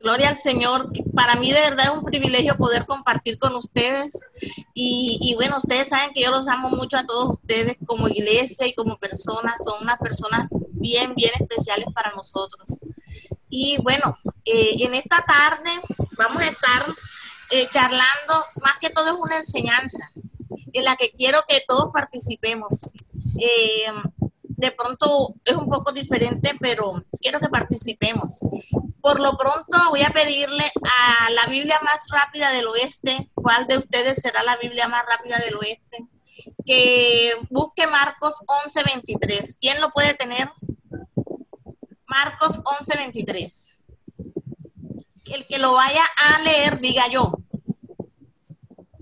Gloria al Señor. Para mí de verdad es un privilegio poder compartir con ustedes. Y, bueno, ustedes saben que yo los amo mucho a todos ustedes como iglesia y como personas. Son unas personas bien, bien especiales para nosotros. Y bueno, eh, en esta tarde vamos a estar eh, charlando, más que todo es una enseñanza en la que quiero que todos participemos. Eh, de pronto es un poco diferente, pero quiero que participemos. Por lo pronto voy a pedirle a la Biblia más rápida del oeste, ¿cuál de ustedes será la Biblia más rápida del oeste? Que busque Marcos 11:23. ¿Quién lo puede tener? Marcos 11:23. El que lo vaya a leer, diga yo.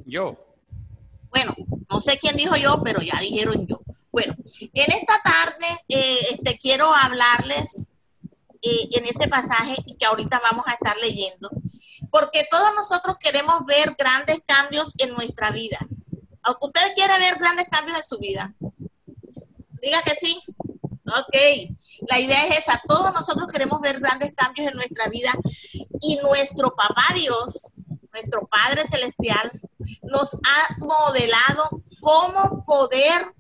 Yo. Bueno, no sé quién dijo yo, pero ya dijeron yo. Bueno, en esta tarde eh, este, quiero hablarles eh, en ese pasaje que ahorita vamos a estar leyendo, porque todos nosotros queremos ver grandes cambios en nuestra vida. ¿Usted quiere ver grandes cambios en su vida? Diga que sí. Ok, la idea es esa. Todos nosotros queremos ver grandes cambios en nuestra vida y nuestro papá Dios, nuestro Padre Celestial, nos ha modelado cómo poder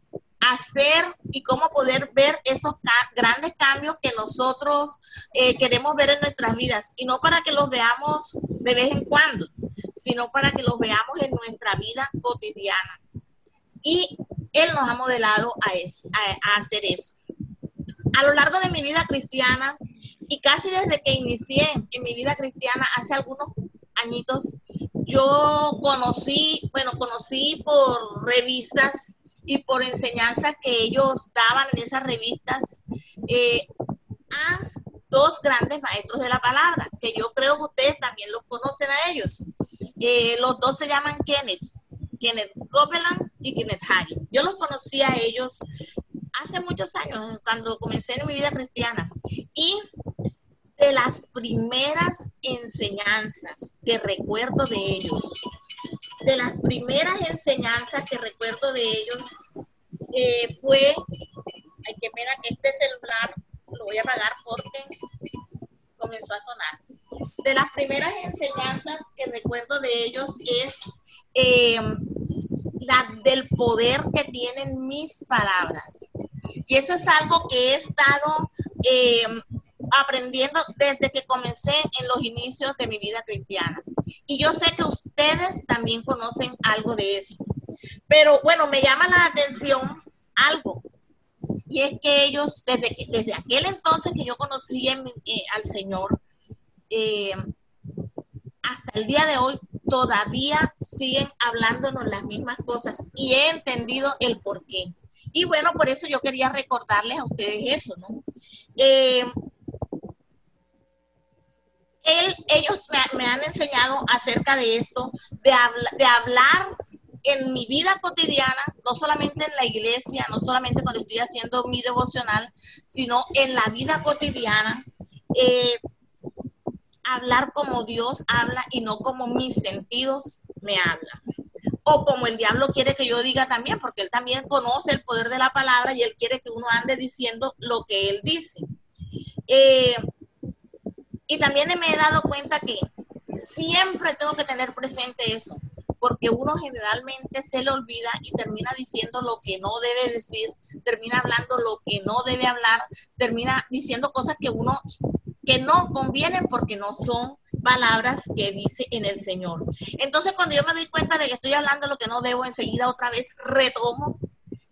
hacer y cómo poder ver esos grandes cambios que nosotros eh, queremos ver en nuestras vidas. Y no para que los veamos de vez en cuando, sino para que los veamos en nuestra vida cotidiana. Y Él nos ha modelado a, a hacer eso. A lo largo de mi vida cristiana, y casi desde que inicié en mi vida cristiana hace algunos añitos, yo conocí, bueno, conocí por revistas y por enseñanza que ellos daban en esas revistas eh, a dos grandes maestros de la palabra, que yo creo que ustedes también los conocen a ellos. Eh, los dos se llaman Kenneth, Kenneth Copeland y Kenneth Hagin. Yo los conocí a ellos hace muchos años, cuando comencé en mi vida cristiana. Y de las primeras enseñanzas que recuerdo de ellos de las primeras enseñanzas que recuerdo de ellos eh, fue, ay, qué pena que este celular lo voy a apagar porque comenzó a sonar. De las primeras enseñanzas que recuerdo de ellos es eh, la del poder que tienen mis palabras. Y eso es algo que he estado eh, aprendiendo desde que comencé en los inicios de mi vida cristiana. Y yo sé que ustedes también conocen algo de eso. Pero bueno, me llama la atención algo. Y es que ellos, desde, desde aquel entonces que yo conocí eh, al Señor, eh, hasta el día de hoy, todavía siguen hablándonos las mismas cosas y he entendido el por qué. Y bueno, por eso yo quería recordarles a ustedes eso, ¿no? Eh, ellos me, han enseñado acerca de esto, de, de hablar en mi vida cotidiana, no solamente en la iglesia, no solamente cuando estoy haciendo mi devocional, sino en la vida cotidiana, eh, hablar como Dios habla y no como mis sentidos me hablan. O como el diablo quiere que yo diga también, porque él también conoce el poder de la palabra y él quiere que uno ande diciendo lo que él dice. Eh, y también me he dado cuenta que siempre tengo que tener presente eso, porque uno generalmente se le olvida y termina diciendo lo que no debe decir, termina hablando lo que no debe hablar, termina diciendo cosas que uno que no convienen porque no son palabras que dice en el Señor. Entonces, cuando yo me doy cuenta de que estoy hablando lo que no debo, enseguida otra vez retomo.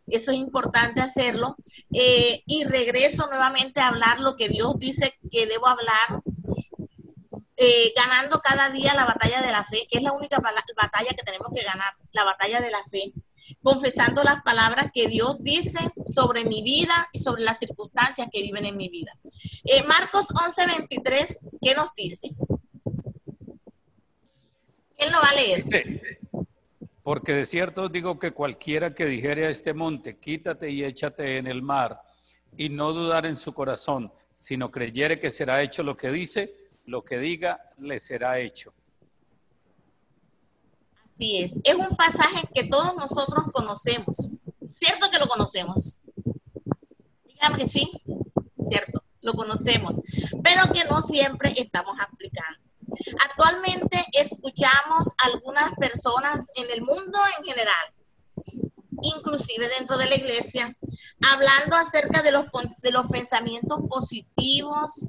Eso es importante hacerlo. Eh, y regreso nuevamente a hablar lo que Dios dice que debo hablar eh, ganando cada día la batalla de la fe, que es la única batalla que tenemos que ganar, la batalla de la fe, confesando las palabras que Dios dice sobre mi vida y sobre las circunstancias que viven en mi vida. Eh, Marcos 11:23, ¿qué nos dice? ¿Quién lo va a leer? Porque de cierto os digo que cualquiera que dijere a este monte, quítate y échate en el mar, y no dudar en su corazón, sino creyere que será hecho lo que dice, lo que diga le será hecho. Así es, es un pasaje que todos nosotros conocemos, cierto que lo conocemos. Dígame que sí, cierto, lo conocemos, pero que no siempre estamos aplicando. Actualmente escuchamos algunas personas en el mundo en general, inclusive dentro de la iglesia, hablando acerca de los, de los pensamientos positivos,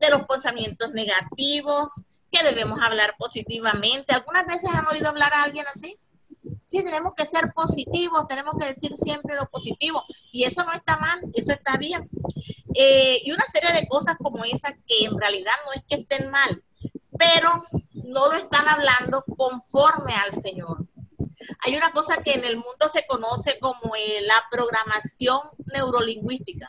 de los pensamientos negativos, que debemos hablar positivamente. ¿Algunas veces han oído hablar a alguien así? Sí, tenemos que ser positivos, tenemos que decir siempre lo positivo. Y eso no está mal, eso está bien. Eh, y una serie de cosas como esa que en realidad no es que estén mal, pero no lo están hablando conforme al Señor. Hay una cosa que en el mundo se conoce como eh, la programación neurolingüística.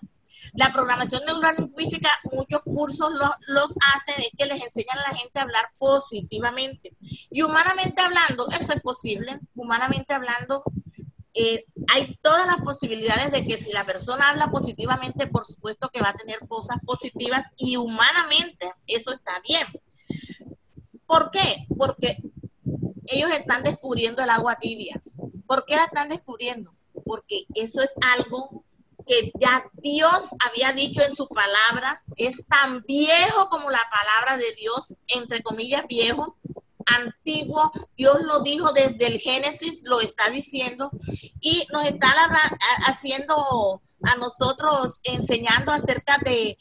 La programación neurolingüística, muchos cursos los hacen, es que les enseñan a la gente a hablar positivamente. Y humanamente hablando, eso es posible. Humanamente hablando, eh, hay todas las posibilidades de que si la persona habla positivamente, por supuesto que va a tener cosas positivas y humanamente eso está bien. ¿Por qué? Porque ellos están descubriendo el agua tibia. ¿Por qué la están descubriendo? Porque eso es algo que ya Dios había dicho en su palabra, es tan viejo como la palabra de Dios, entre comillas viejo, antiguo, Dios lo dijo desde el Génesis, lo está diciendo, y nos está haciendo a nosotros enseñando acerca de,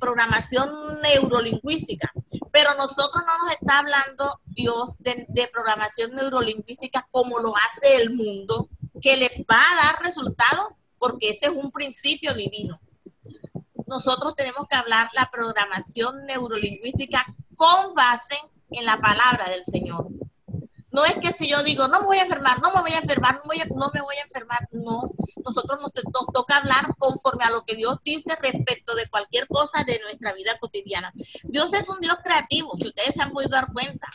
programación neurolingüística, pero nosotros no nos está hablando Dios de, de programación neurolingüística como lo hace el mundo, que les va a dar resultados porque ese es un principio divino. Nosotros tenemos que hablar la programación neurolingüística con base en la palabra del Señor. No es que si yo digo, no me voy a enfermar, no me voy a enfermar, no, me voy a enfermar, no. Nosotros nos, toca hablar conforme a lo que Dios dice respecto de cualquier cosa de nuestra vida cotidiana. Dios es un Dios creativo, si ustedes se han podido dar cuenta.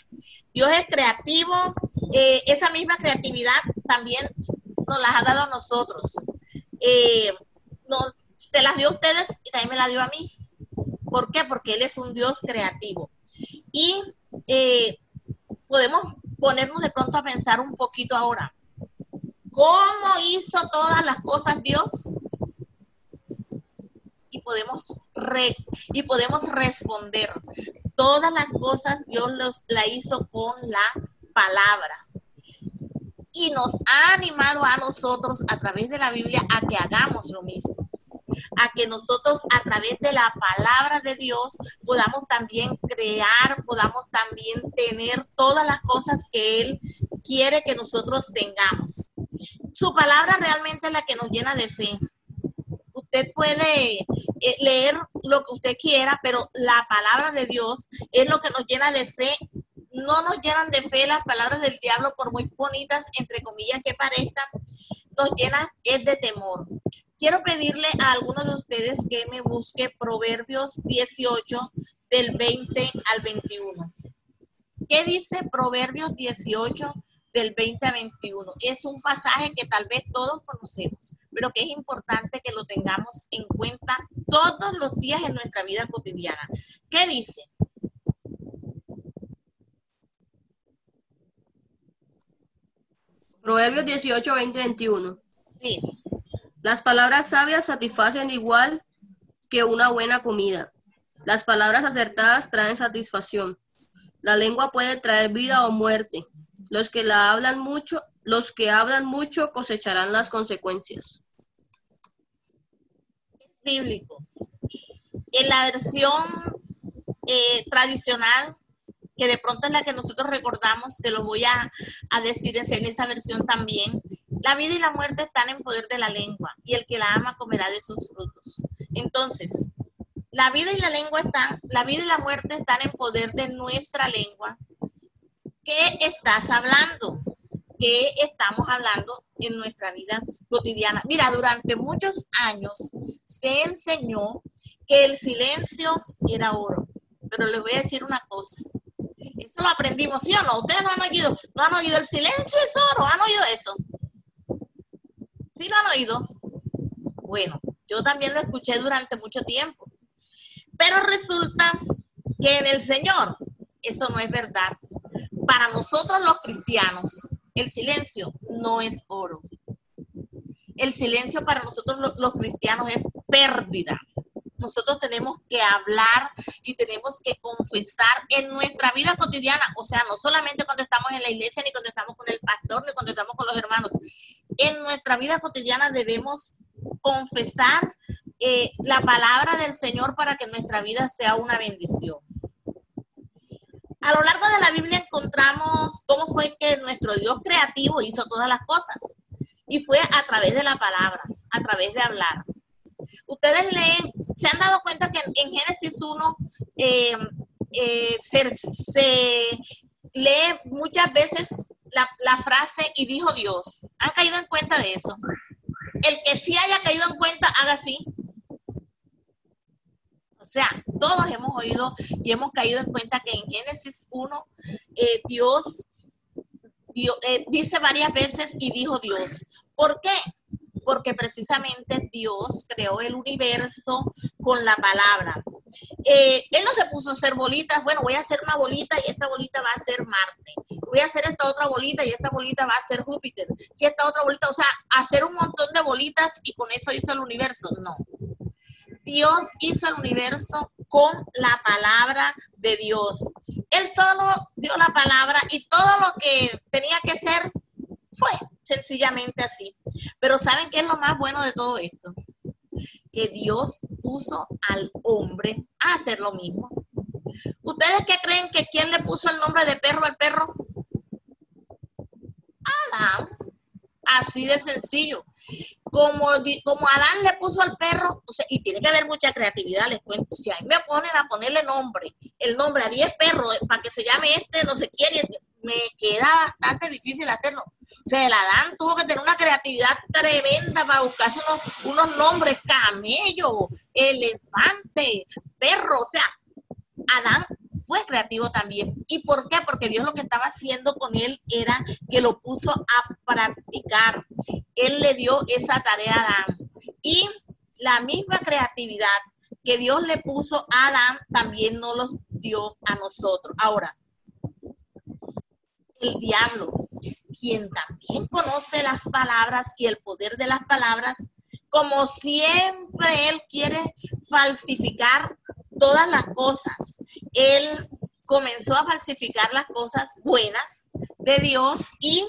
Dios es creativo, eh, esa misma creatividad también nos la ha dado a nosotros eh, no, se las dio a ustedes y también me la dio a mí. ¿Por qué? Porque Él es un Dios creativo. Y eh, podemos ponernos de pronto a pensar un poquito ahora. ¿Cómo hizo todas las cosas Dios? Y podemos, y podemos responder. Todas las cosas Dios los, la hizo con la palabra y nos ha animado a nosotros a través de la Biblia a que hagamos lo mismo, a que nosotros a través de la palabra de Dios podamos también crear, podamos también tener todas las cosas que Él quiere que nosotros tengamos. Su palabra realmente es la que nos llena de fe. Usted puede eh, leer lo que usted quiera, pero la palabra de Dios es lo que nos llena de fe no nos llenan de fe las palabras del diablo, por muy bonitas, entre comillas, que parezcan, nos llenan es de temor. Quiero pedirle a algunos de ustedes que me busque Proverbios 18 del 20 al 21. ¿Qué dice Proverbios 18 del 20 al 21? Es un pasaje que tal vez todos conocemos, pero que es importante que lo tengamos en cuenta todos los días en nuestra vida cotidiana. ¿Qué dice? Proverbios 18, 20, 21. Sí. Las palabras sabias satisfacen igual que una buena comida. Las palabras acertadas traen satisfacción. La lengua puede traer vida o muerte. Los que la hablan mucho, los que hablan mucho cosecharán las consecuencias. bíblico. En la versión eh, tradicional que de pronto es la que nosotros recordamos, se lo voy a, decir en esa versión también. La vida y la muerte están en poder de la lengua y el que la ama comerá de sus frutos. Entonces, la vida y la lengua están, la vida y la muerte están en poder de nuestra lengua. ¿Qué estás hablando? ¿Qué estamos hablando en nuestra vida cotidiana? Mira, durante muchos años se enseñó que el silencio era oro. Pero les voy a decir una cosa, eso lo aprendimos, ¿sí o no? Ustedes no han oído, no han oído el silencio es oro, ¿han oído eso? ¿Sí lo han oído? Bueno, yo también lo escuché durante mucho tiempo. Pero resulta que en el Señor eso no es verdad. Para nosotros los cristianos, el silencio no es oro. El silencio para nosotros los, cristianos es pérdida. nosotros tenemos que hablar y tenemos que confesar en nuestra vida cotidiana, o sea, no solamente cuando estamos en la iglesia, ni cuando estamos con el pastor, ni cuando estamos con los hermanos, en nuestra vida cotidiana debemos confesar eh, la palabra del Señor para que nuestra vida sea una bendición. A lo largo de la Biblia encontramos cómo fue que nuestro Dios creativo hizo todas las cosas. Y fue a través de la palabra, a través de hablar. Ustedes leen, se han dado cuenta que en, Génesis 1 eh, eh, se, lee muchas veces la, frase y dijo Dios. ¿Han caído en cuenta de eso? El que sí haya caído en cuenta, haga así. O sea, todos hemos oído y hemos caído en cuenta que en Génesis 1 eh, Dios, eh, dice varias veces y dijo Dios. ¿Por qué? Porque precisamente Dios creó el universo con la palabra. Eh, él no se puso a hacer bolitas, bueno, voy a hacer una bolita y esta bolita va a ser Marte. Voy a hacer esta otra bolita y esta bolita va a ser Júpiter. Y esta otra bolita, o sea, hacer un montón de bolitas y con eso hizo el universo. No, Dios hizo el universo con la palabra de Dios. Él solo dio la palabra y todo lo que tenía que ser fue sencillamente así. Pero ¿saben qué es lo más bueno de todo esto? Que Dios puso al hombre a hacer lo mismo. ¿Ustedes qué creen que quién le puso el nombre de perro al perro? Adán. Así de sencillo como, como Adán le puso al perro, o sea, y tiene que haber mucha creatividad, les cuento, si a mí me ponen a ponerle nombre, el nombre a 10 perros eh, para que se llame este, no sé quién, me queda bastante difícil hacerlo. O sea, el Adán tuvo que tener una creatividad tremenda para buscarse unos, unos nombres, camello, elefante, perro, o sea, Adán fue creativo también. ¿Y por qué? Porque Dios lo que estaba haciendo con él era que lo puso a practicar. Él le dio esa tarea a Adán. Y la misma creatividad que Dios le puso a Adán también nos los dio a nosotros. Ahora, el diablo, quien también conoce las palabras y el poder de las palabras, como siempre él quiere falsificar todas las cosas. Él comenzó a falsificar las cosas buenas de Dios y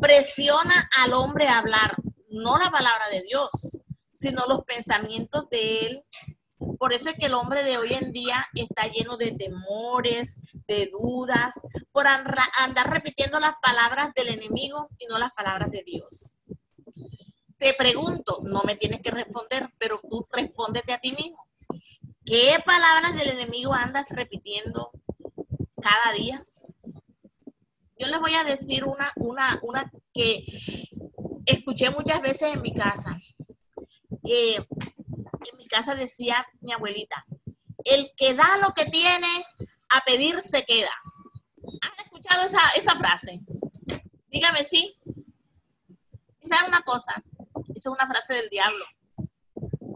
presiona al hombre a hablar, no la palabra de Dios, sino los pensamientos de él. Por eso es que el hombre de hoy en día está lleno de temores, de dudas, por andar repitiendo las palabras del enemigo y no las palabras de Dios. Te pregunto, no me tienes que responder, pero tú respóndete a ti mismo. ¿Qué palabras del enemigo andas repitiendo cada día? Yo les voy a decir una, una, una que escuché muchas veces en mi casa. Eh, casa decía mi abuelita, el que da lo que tiene, a pedir se queda. ¿Han escuchado esa, esa frase? Dígame sí. ¿Saben una cosa? Esa es una frase del diablo.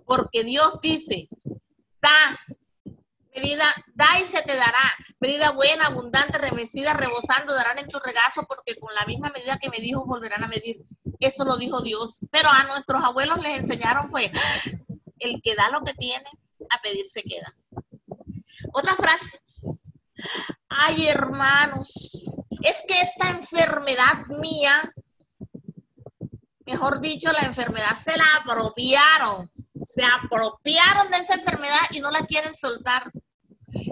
Porque Dios dice, da, medida, da y se te dará, medida buena, abundante, remecida, rebosando, darán en tu regazo, porque con la misma medida que me dijo volverán a medir. Eso lo dijo Dios. Pero a nuestros abuelos les enseñaron fue, el que da lo que tiene, a pedir se queda. Otra frase. Ay, hermanos, es que esta enfermedad mía, mejor dicho, la enfermedad se la apropiaron se apropiaron de esa enfermedad y no la quieren soltar.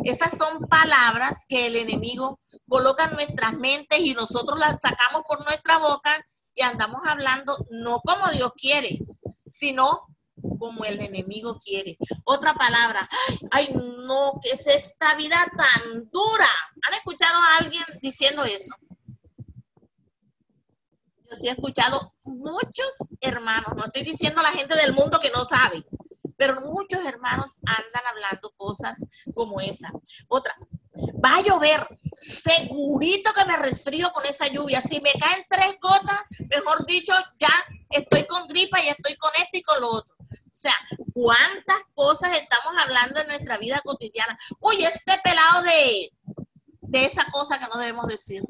Esas son palabras que el enemigo coloca en nuestras mentes y nosotros las sacamos por nuestra boca y andamos hablando no como Dios quiere, sino como el enemigo quiere. Otra palabra, ay no, ¿qué es esta vida tan dura? ¿Han escuchado a alguien diciendo eso? Yo sí he escuchado muchos hermanos, no estoy diciendo a la gente del mundo que no sabe, pero muchos hermanos andan hablando cosas como esa. Otra, va a llover, segurito que me resfrío con esa lluvia. Si me caen tres gotas, mejor dicho, ya estoy con gripa y estoy con esto y con lo otro. O sea, ¿cuántas cosas estamos hablando en nuestra vida cotidiana? Uy, este pelado de, de esa cosa que no debemos decir.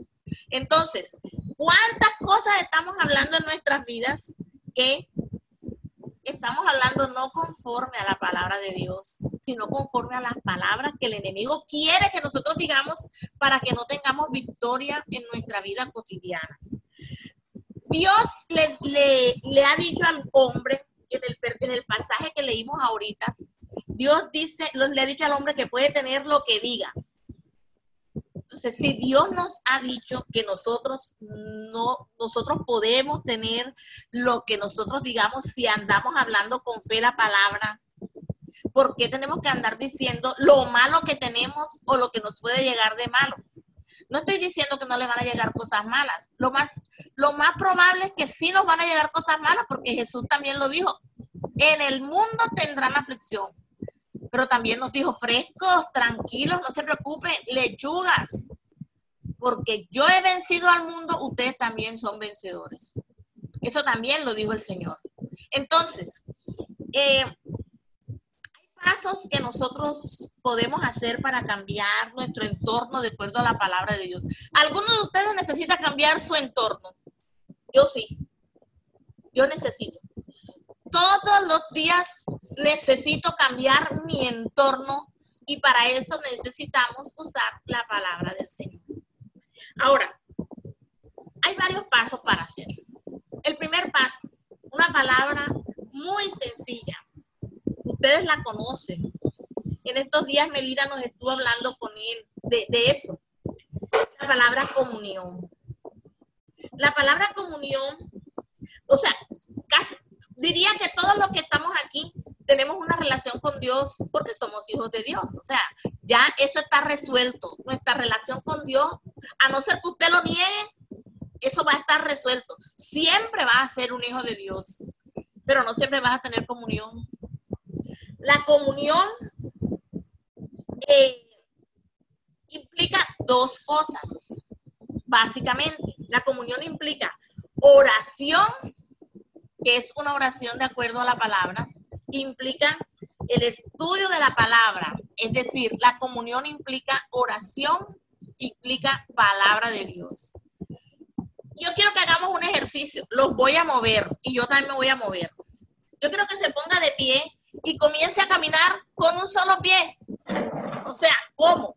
Entonces, ¿cuántas cosas estamos hablando en nuestras vidas que estamos hablando no conforme a la palabra de Dios, sino conforme a las palabras que el enemigo quiere que nosotros digamos para que no tengamos victoria en nuestra vida cotidiana. Dios le, ha dicho al hombre en el, en el pasaje que leímos ahorita, Dios dice, le ha dicho al hombre que puede tener lo que diga, entonces, si Dios nos ha dicho que nosotros no, nosotros podemos tener lo que nosotros digamos si andamos hablando con fe la palabra, ¿por qué tenemos que andar diciendo lo malo que tenemos o lo que nos puede llegar de malo? No estoy diciendo que no le van a llegar cosas malas. Lo más, lo más probable es que sí nos van a llegar cosas malas porque Jesús también lo dijo. En el mundo tendrán aflicción, pero también nos dijo frescos, tranquilos, no se preocupen, lechugas, porque yo he vencido al mundo, ustedes también son vencedores. Eso también lo dijo el Señor. Entonces, eh, pasos que nosotros podemos hacer para cambiar nuestro entorno de acuerdo a la palabra de Dios. ¿Alguno de ustedes necesita cambiar su entorno? Yo sí. Yo necesito. Todos los días necesito cambiar mi entorno y para eso necesitamos usar la palabra del Señor. Ahora, hay varios pasos para hacerlo. El primer paso, una palabra muy sencilla. Ustedes la conocen. En estos días Melina nos estuvo hablando con él de, eso. La palabra comunión. La palabra comunión, o sea, casi, diría que todos los que estamos aquí tenemos una relación con Dios porque somos hijos de Dios. O sea, ya eso está resuelto. Nuestra relación con Dios, a no ser que usted lo niegue, eso va a estar resuelto. Siempre va a ser un hijo de Dios, pero no siempre vas a tener comunión. La comunión eh, implica dos cosas, básicamente. La comunión implica oración, que es una oración de acuerdo a la palabra, implica el estudio de la palabra, es decir, la comunión implica oración, implica palabra de Dios. Yo quiero que hagamos un ejercicio, los voy a mover y yo también me voy a mover. Yo quiero que se ponga de pie y comience a caminar con un solo pie. O sea, ¿cómo?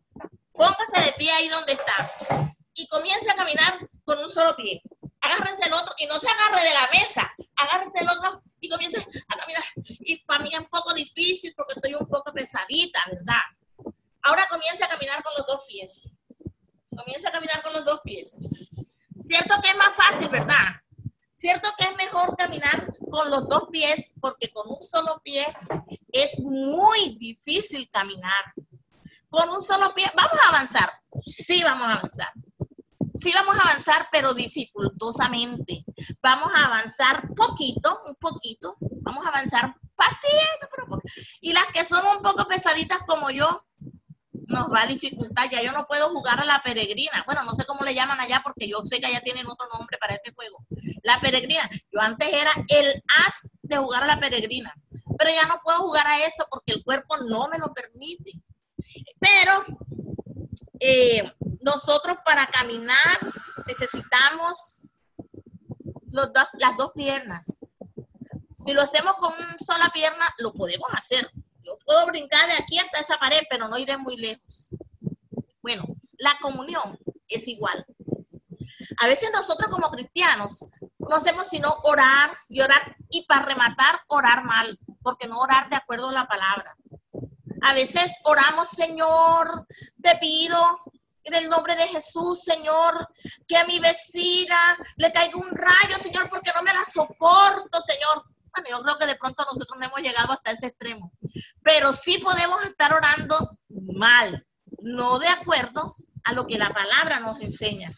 Póngase de pie ahí donde está y comience a caminar con un solo pie. Agárrese el otro y no se agarre de la mesa, agárrese el otro y comience a caminar. Y para mí es un poco difícil porque estoy un poco pesadita, ¿verdad? Ahora comience a caminar con los dos pies. Comience a caminar con los dos pies. Cierto que es más fácil, ¿verdad? Cierto que es mejor caminar con los dos pies porque con un solo pie es muy difícil caminar. Con un solo pie, vamos a avanzar. Sí, vamos a avanzar sí vamos a avanzar, pero dificultosamente. Vamos a avanzar poquito, un poquito. Vamos a avanzar paciente, pero poquito. Y las que son un poco pesaditas como yo, nos va a dificultar. Ya yo no puedo jugar a la peregrina. Bueno, no sé cómo le llaman allá porque yo sé que allá tienen otro nombre para ese juego. La peregrina. Yo antes era el as de jugar a la peregrina. Pero ya no puedo jugar a eso porque el cuerpo no me lo permite. Pero eh, nosotros para caminar necesitamos las dos piernas. Si lo hacemos con una sola pierna, lo podemos hacer. Yo puedo brincar de aquí hasta esa pared, pero no iré muy lejos. Bueno, la comunión es igual. A veces nosotros como cristianos no hacemos sino orar y orar y para rematar orar mal, porque no orar de acuerdo a la palabra. A veces oramos, Señor, te pido en el nombre de Jesús, Señor, que a mi vecina le caiga un rayo, Señor, porque no me la soporto, Señor. Yo creo que de pronto nosotros no hemos llegado hasta ese extremo, pero sí podemos estar orando mal, no de acuerdo a lo que la palabra nos enseña.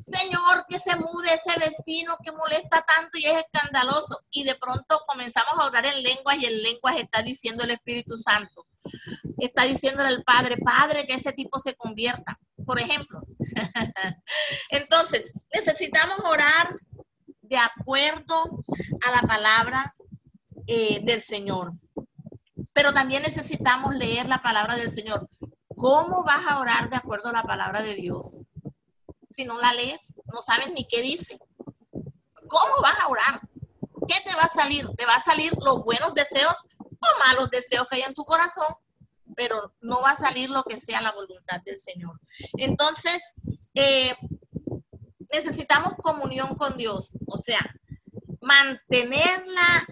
Señor, que se mude ese vecino que molesta tanto y es escandaloso. Y de pronto comenzamos a orar en lenguas y en lenguas está diciendo el Espíritu Santo está diciéndole al padre, padre, que ese tipo se convierta, por ejemplo. Entonces, necesitamos orar de acuerdo a la palabra eh, del Señor. Pero también necesitamos leer la palabra del Señor. ¿Cómo vas a orar de acuerdo a la palabra de Dios? Si no la lees, no sabes ni qué dice. ¿Cómo vas a orar? ¿qué te va a salir? Te va a salir los buenos deseos o malos deseos que hay en tu corazón, pero no va a salir lo que sea la voluntad del Señor. Entonces, eh, necesitamos comunión con Dios, o sea, mantener la,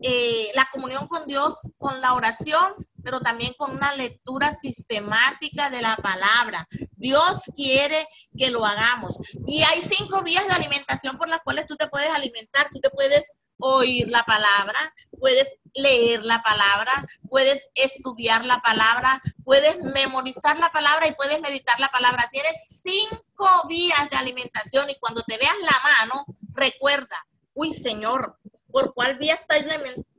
eh, la comunión con Dios con la oración, pero también con una lectura sistemática de la palabra. Dios quiere que lo hagamos. Y hay cinco vías de alimentación por las cuales tú te puedes alimentar. Tú te puedes oír la palabra, puedes leer la palabra, puedes estudiar la palabra, puedes memorizar la palabra y puedes meditar la palabra. Tienes cinco vías de alimentación y cuando te veas la mano, recuerda, uy Señor, ¿por cuál vía estás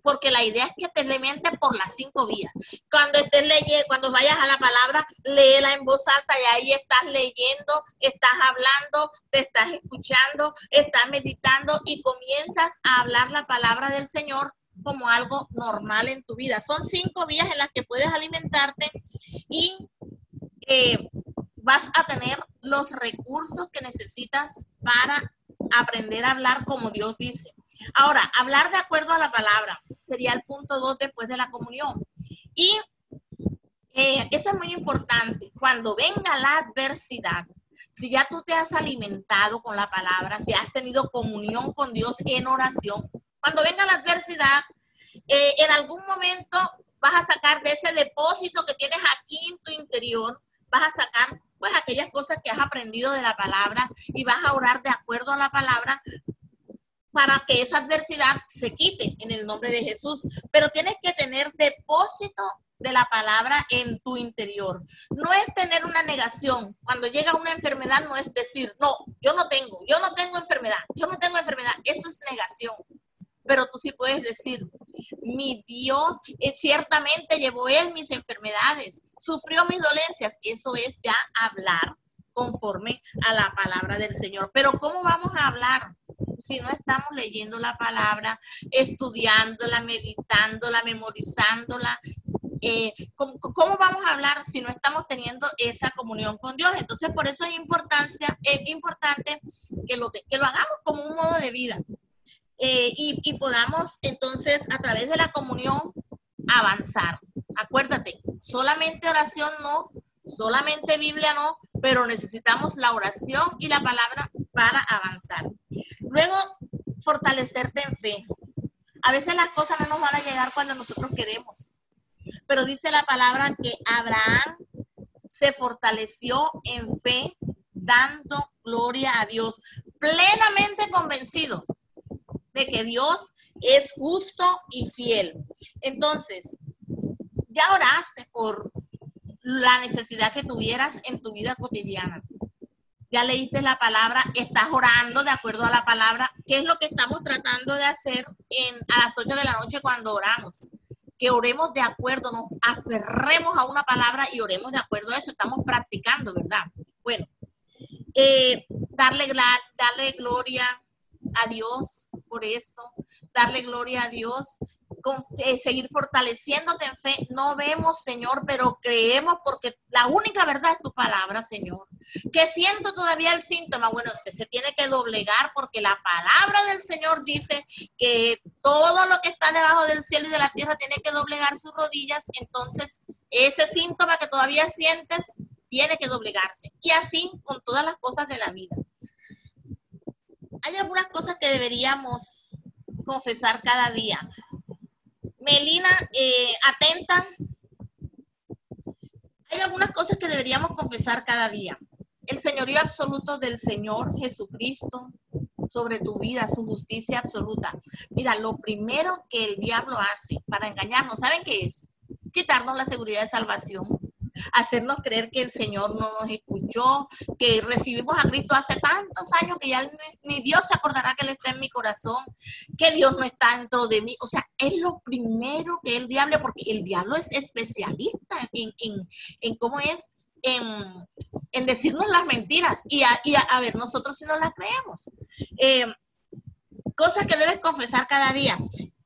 porque la idea es que te alimentes por las cinco vías. Cuando estés leyendo, cuando vayas a la palabra, léela en voz alta y ahí estás leyendo, estás hablando, te estás escuchando, estás meditando y comienzas a hablar la palabra del Señor como algo normal en tu vida. Son cinco vías en las que puedes alimentarte y eh, vas a tener los recursos que necesitas para aprender a hablar como Dios dice. Ahora, hablar de acuerdo a la palabra sería el punto dos después de la comunión. Y eh, eso es muy importante. Cuando venga la adversidad, si ya tú te has alimentado con la palabra, si has tenido comunión con Dios en oración, cuando venga la adversidad, eh, en algún momento vas a sacar de ese depósito que tienes aquí en tu interior, vas a sacar pues aquellas cosas que has aprendido de la palabra y vas a orar de acuerdo a la palabra para que esa adversidad se quite en el nombre de Jesús. Pero tienes que tener depósito de la palabra en tu interior. No es tener una negación. Cuando llega una enfermedad no es decir, no, yo no tengo, yo no tengo enfermedad, yo no tengo enfermedad. Eso es negación. Pero tú sí puedes decir, mi Dios eh, ciertamente llevó él mis enfermedades, sufrió mis dolencias. Eso es ya hablar conforme a la palabra del Señor. Pero ¿cómo vamos a hablar? si no estamos leyendo la palabra, estudiándola, meditándola, memorizándola, eh, ¿cómo, vamos a hablar si no estamos teniendo esa comunión con Dios? Entonces, por eso es, importancia, es importante que lo, que lo hagamos como un modo de vida eh, y, y podamos entonces a través de la comunión avanzar. Acuérdate, solamente oración no, solamente Biblia no, pero necesitamos la oración y la palabra para avanzar. Luego, fortalecerte en fe. A veces las cosas no nos van a llegar cuando nosotros queremos, pero dice la palabra que Abraham se fortaleció en fe, dando gloria a Dios, plenamente convencido que Dios es justo y fiel. Entonces, ya oraste por la necesidad que tuvieras en tu vida cotidiana ya leíste la palabra, estás orando de acuerdo a la palabra. ¿Qué es lo que estamos tratando de hacer en, a las 8 de la noche cuando oramos? Que oremos de acuerdo, nos aferremos a una palabra y oremos de acuerdo a eso. Estamos practicando, ¿verdad? Bueno, eh, darle, darle gloria a Dios por esto, darle gloria a Dios eh, seguir fortaleciéndote en fe. No vemos, Señor, pero creemos porque la única verdad es tu palabra, Señor. Que siento todavía el síntoma, bueno, se, se tiene que doblegar porque la palabra del Señor dice que todo lo que está debajo del cielo y de la tierra tiene que doblegar sus rodillas. Entonces, ese síntoma que todavía sientes tiene que doblegarse. Y así con todas las cosas de la vida. Hay algunas cosas que deberíamos confesar cada día. Melina, eh, atenta. Hay algunas cosas que deberíamos confesar cada día. El señorío absoluto del Señor Jesucristo sobre tu vida, su justicia absoluta. Mira, lo primero que el diablo hace para engañarnos, ¿saben qué es? Quitarnos la seguridad de salvación hacernos creer que el Señor no nos escuchó, que recibimos a Cristo hace tantos años que ya ni Dios se acordará que Él está en mi corazón, que Dios no está dentro de mí. O sea, es lo primero que el diablo, porque el diablo es especialista en, en, cómo es en, decirnos las mentiras y a, a, ver, nosotros si no las creemos. Eh, cosas que debes confesar cada día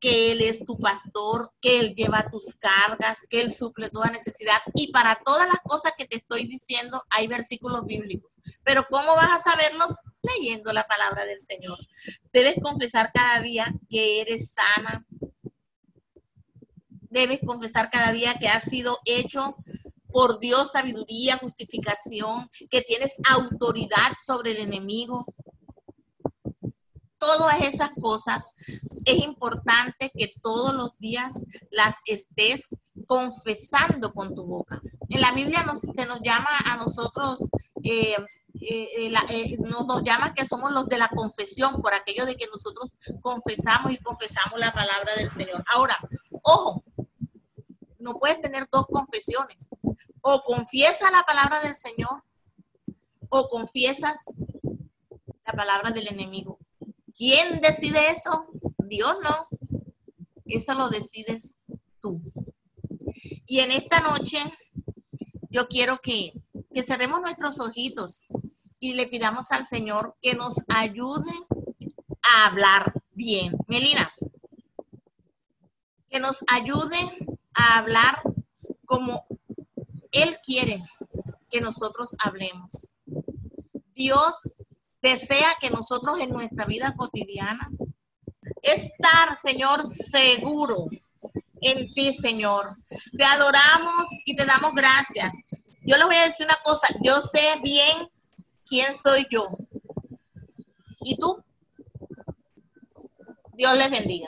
que Él es tu pastor, que Él lleva tus cargas, que Él suple toda necesidad. Y para todas las cosas que te estoy diciendo hay versículos bíblicos. Pero ¿cómo vas a saberlos? leyendo la palabra del Señor. Debes confesar cada día que eres sana. Debes confesar cada día que has sido hecho por Dios sabiduría, justificación, que tienes autoridad sobre el enemigo. Todas esas cosas es importante que todos los días las estés confesando con tu boca. En la Biblia nos, se nos llama a nosotros eh, eh, eh, eh, nos, nos llaman que somos los de la confesión, por aquello de que nosotros confesamos y confesamos la palabra del Señor. Ahora, ojo, no puedes tener dos confesiones. O confiesa la palabra del Señor o confiesas la palabra del enemigo. ¿Quién decide eso? Dios no. Eso lo decides tú. Y en esta noche yo quiero que, que cerremos nuestros ojitos y le pidamos al Señor que nos ayude a hablar bien. Melina, que nos ayude a hablar como Él quiere que nosotros hablemos. Dios desea que nosotros en nuestra vida cotidiana estar, Señor, seguro en ti, Señor. Te adoramos y te damos gracias. Yo les voy a decir una cosa, yo sé bien ¿quién soy yo? ¿Y tú? Dios les bendiga.